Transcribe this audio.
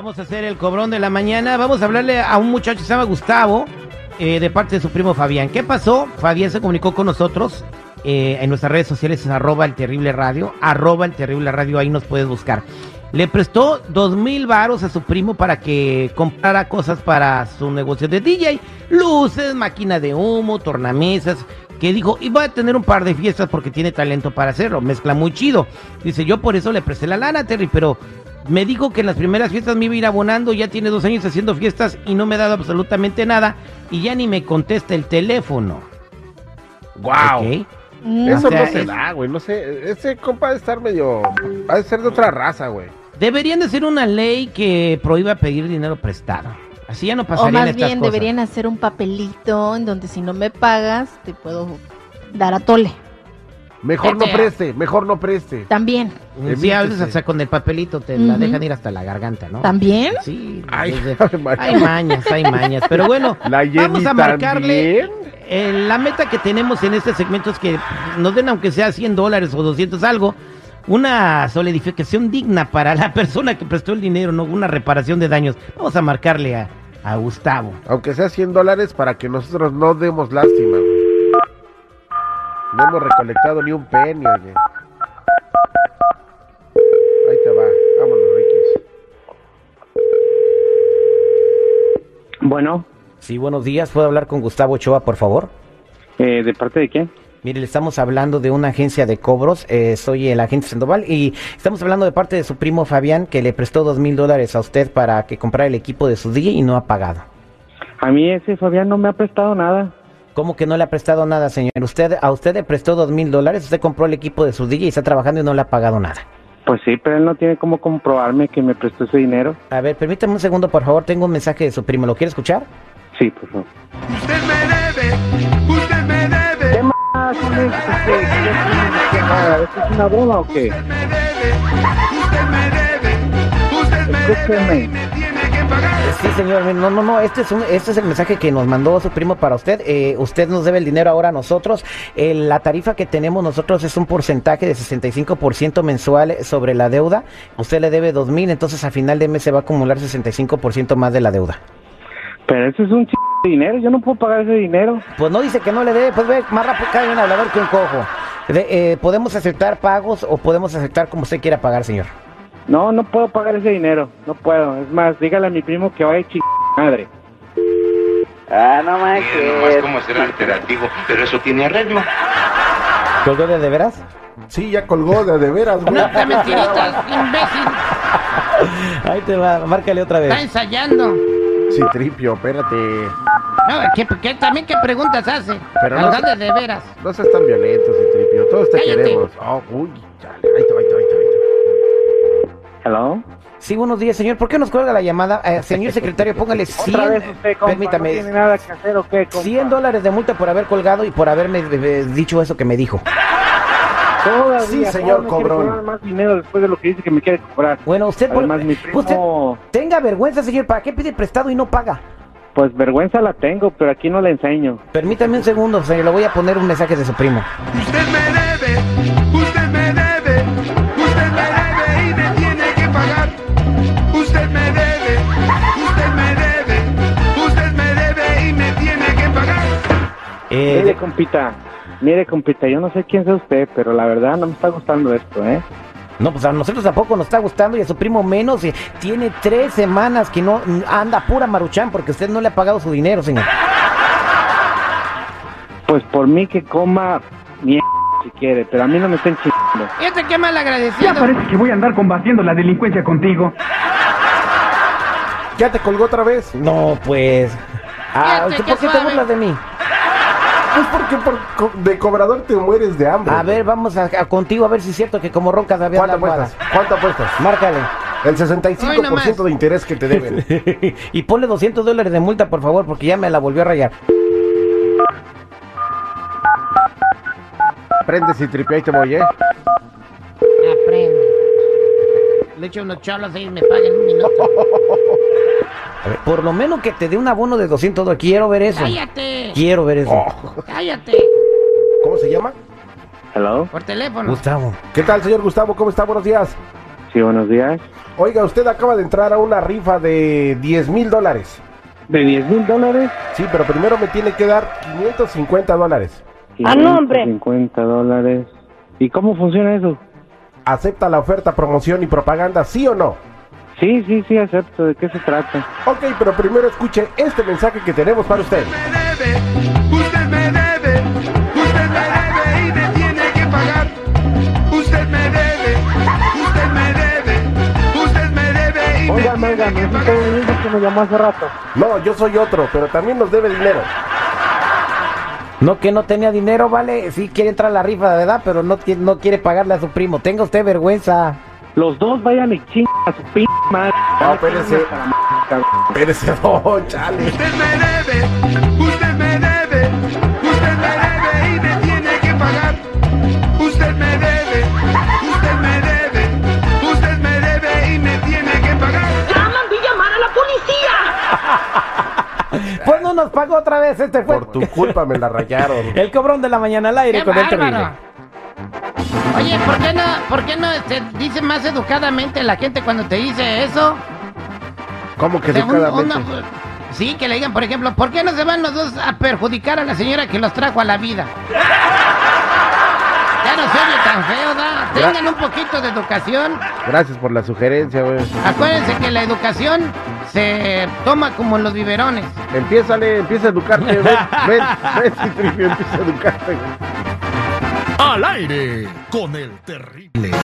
Vamos a hacer el cobrón de la mañana. Vamos a hablarle a un muchacho que se llama Gustavo, eh, de parte de su primo Fabián. ¿Qué pasó? Fabián se comunicó con nosotros eh, en nuestras redes sociales, es arroba el terrible radio, arroba el terrible radio, ahí nos puedes buscar. Le prestó dos mil varos a su primo para que comprara cosas para su negocio de DJ, luces, máquina de humo, tornamesas, que dijo, iba a tener un par de fiestas porque tiene talento para hacerlo, mezcla muy chido. Dice, yo por eso le presté la lana, Terry, pero me dijo que en las primeras fiestas me iba a ir abonando, ya tiene dos años haciendo fiestas y no me ha dado absolutamente nada y ya ni me contesta el teléfono. ¡Wow! Ok. Eso O sea, no se es- da, güey. No sé. Ese compa de estar medio. Ha de ser de otra raza, güey. Deberían de ser una ley que prohíba pedir dinero prestado. Así ya no O pasarían más estas bien cosas. deberían hacer un papelito en donde si no me pagas te puedo dar a tole. Mejor no preste, mejor no preste. También, Sí, a veces Evítese. hasta con el papelito te la Ujú. dejan ir hasta la garganta, ¿no? también. Sí, Ay, desde- María. hay mañas, hay mañas. Pero bueno, La Jenny vamos a marcarle. también. eh, la meta que tenemos en este segmento es que nos den, aunque sea 100 dólares o 200 algo, una solidificación digna para la persona que prestó el dinero, no una reparación de daños. Vamos a marcarle a, a Gustavo. Aunque sea 100 dólares para que nosotros no demos lástima, güey. No hemos recolectado ni un penny, oye. Ahí te va. Vámonos, Rikis. Bueno, Sí, buenos días. ¿Puedo hablar con Gustavo Ochoa, por favor? eh, ¿de parte de quién? Mire, le estamos hablando de una agencia de cobros. eh, soy el agente Sandoval y estamos hablando de parte de su primo Fabián que le prestó dos mil dólares a usted para que comprara el equipo de su DJ y no ha pagado. A mí ese Fabián no me ha prestado nada. ¿Cómo que no le ha prestado nada, señor? Usted a usted le prestó dos mil dólares, usted compró el equipo de su DJ y está trabajando y no le ha pagado nada. Pues sí, pero él no tiene cómo comprobarme que me prestó ese dinero. A ver, permítame un segundo, por favor. Tengo un mensaje de su primo. ¿Lo quiere escuchar? Sí, por favor. Usted me debe, usted me debe, ¿Qué más? ¿Esto es una broma o qué? me debe, usted me debe, usted me debe pagar. Sí, señor. No, no, no. Este es, un, este es el mensaje que nos mandó su primo para usted. Eh, usted nos debe el dinero ahora a nosotros. Eh, la tarifa que tenemos nosotros es un porcentaje de 65% mensual sobre la deuda. Usted le debe dos mil, entonces a final de mes se va a acumular 65% más de la deuda. Pero eso es un ch... de dinero, yo no puedo pagar ese dinero. Pues no dice que no le debe, pues ve, más rápido cae un hablador que un cojo. De- eh, podemos aceptar pagos o podemos aceptar como usted quiera pagar, señor. No, no puedo pagar ese dinero, no puedo. Es más, dígale a mi primo que vaya ch... madre. Ah, no Miren nomás manches. cómo ser alternativo, pero eso tiene arreglo. ¿Colgó de, de veras? Sí, ya colgó de, de veras, güey. te mentiritas, imbécil. Ahí te va, márcale otra vez. ensayando. Sí, tripio, espérate. No, ¿qué, qué- también qué preguntas hace? Pero no de, de veras. No seas tan violento, sí, tripio. Todos te Cállate. queremos. Oh, uy, chale. Ahí ¿Hello? Sí, buenos días, señor. ¿Por qué nos cuelga la llamada? Eh, señor secretario, póngale 100, Otra vez usted, compa, permítame, no tiene nada que hacer o qué, compa. 100 dólares de multa por haber colgado y por haberme eh, eh, dicho eso que me dijo. Todavía, Sí, señor ¿cómo me quiere Cobrón. más dinero después de lo que dice que me quiere cobrar. Bueno, usted, por- Además, mi primo, usted tenga vergüenza, señor. ¿Para qué pide prestado y no paga? pues vergüenza la tengo, pero aquí no la enseño. Permítame un segundo, señor. Le voy a poner un mensaje de su primo. Usted me debe, Eh, Mire, compita, mire, compita, yo no sé quién sea usted, pero la verdad no me está gustando esto, ¿eh? No, pues a nosotros tampoco nos está gustando y a su primo menos. eh, tiene tres semanas que no anda pura maruchan porque usted no le ha pagado su dinero, señor. Pues por mí que coma mierda si quiere, pero a mí no me estén chingando. Fíjate qué mal agradecido. Ya parece que voy a andar combatiendo la delincuencia contigo. ¿Ya te colgó otra vez? No, pues. Ah, ¿Por qué te burlas de mí? Pues porque por co- de cobrador te mueres de hambre. A ver, vamos a, a contigo a ver si es cierto que como roncas había ¿Cuánto apuestas? ¿Cuánto apuestas? Márcale. El Hoy 65% nomás. de interés que te deben. y ponle 200 dólares de multa, por favor, porque ya me la volvió a rayar. Prende si tripio, ahí te voy, ¿eh? Aprende. Le echo unos cholos y me pagan un minuto. Por lo menos que te dé un abono de 200 dólares. Quiero ver eso. Cállate. Quiero ver eso. Oh, Cállate. ¿Cómo se llama? ¿Hello? Por teléfono. Gustavo. ¿Qué tal, señor Gustavo? ¿Cómo está? Buenos días. Sí, buenos días. Oiga, usted acaba de entrar a una rifa de 10 mil dólares. ¿De 10 mil dólares? Sí, pero primero me tiene que dar 550 dólares. Ah, no, hombre. 50 dólares. ¿Y cómo funciona eso? ¿Acepta la oferta, promoción y propaganda, sí o no? Sí, sí, sí, acepto. ¿De qué se trata? Ok, pero primero escuche este mensaje que tenemos para usted. Debe, usted me debe, usted me debe y me tiene que pagar. Usted me debe, usted me debe, usted me debe y me Oigan, oigan, ¿es usted el mismo que me llamó hace rato? No, yo soy otro, pero también nos debe dinero. No, que no tenía dinero, vale. Sí quiere entrar a la rifa, ¿verdad? Pero no, no quiere pagarle a su primo. Tenga usted vergüenza. Los dos vayan y chingan a su p madre. No, Espérese, no, chale. Usted me debe, usted me debe, usted me debe y me tiene que pagar. Usted me debe, usted me debe, usted me debe y me tiene que pagar. ¡Llaman de llamar a la policía! Pues no nos pagó otra vez. Este fue Por tu culpa me la rayaron. el cobrón de la mañana al aire ¡Qué con el bárbaro! terrible. Oye, ¿por qué no, por qué no este, dice más educadamente la gente cuando te dice eso? ¿Cómo que educadamente? una- sí, que le digan, por ejemplo, ¿por qué no se van los dos a perjudicar a la señora que los trajo a la vida? Ya no se oye tan feo, ¿da? Tengan un poquito de educación. Gracias por la sugerencia, güey. Acuérdense que la educación se toma como en los biberones. Empiézale, empieza a educarte, ven, ven, ven, Citripio, empieza a educarte. Al aire con el terrible.